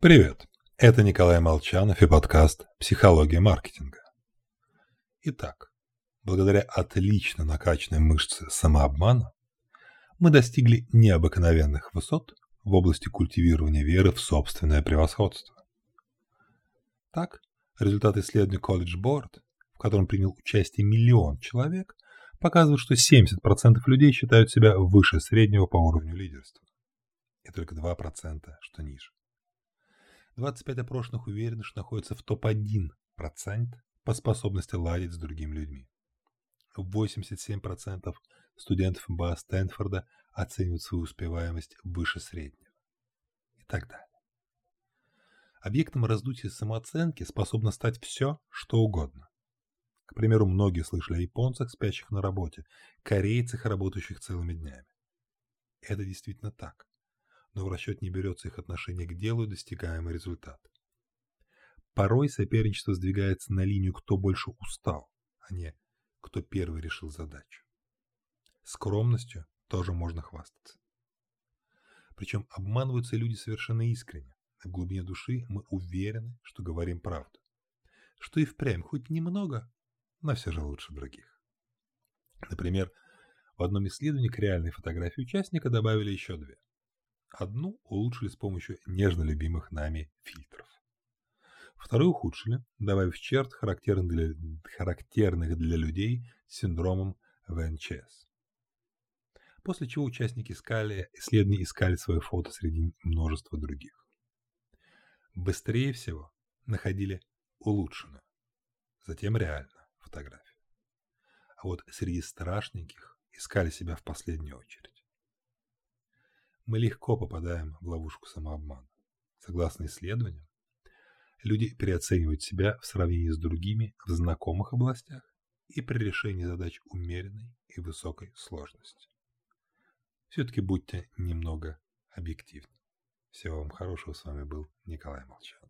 Привет, это Николай Молчанов и подкаст «Психология маркетинга». Итак, благодаря отлично накачанной мышце самообмана мы достигли необыкновенных высот в области культивирования веры в собственное превосходство. Так, результат исследования College Board, в котором принял участие миллион человек, показывает, что 70% людей считают себя выше среднего по уровню лидерства, и только 2% что ниже. 25 опрошенных уверены, что находятся в топ-1% по способности ладить с другими людьми. 87% студентов МБА Стэнфорда оценивают свою успеваемость выше среднего. И так далее. Объектом раздутия самооценки способно стать все, что угодно. К примеру, многие слышали о японцах, спящих на работе, корейцах, работающих целыми днями. Это действительно так но в расчет не берется их отношение к делу и достигаемый результат. Порой соперничество сдвигается на линию «кто больше устал», а не «кто первый решил задачу». Скромностью тоже можно хвастаться. Причем обманываются люди совершенно искренне. В глубине души мы уверены, что говорим правду. Что и впрямь хоть немного, но все же лучше других. Например, в одном исследовании к реальной фотографии участника добавили еще две. Одну улучшили с помощью нежно любимых нами фильтров. Вторую ухудшили, добавив черт, характерных для, характерных для людей с синдромом ВНЧС. После чего участники искали, исследования искали свое фото среди множества других. Быстрее всего находили улучшенную, затем реально фотографию. А вот среди страшненьких искали себя в последнюю очередь мы легко попадаем в ловушку самообмана. Согласно исследованиям, люди переоценивают себя в сравнении с другими в знакомых областях и при решении задач умеренной и высокой сложности. Все-таки будьте немного объективны. Всего вам хорошего. С вами был Николай Молчан.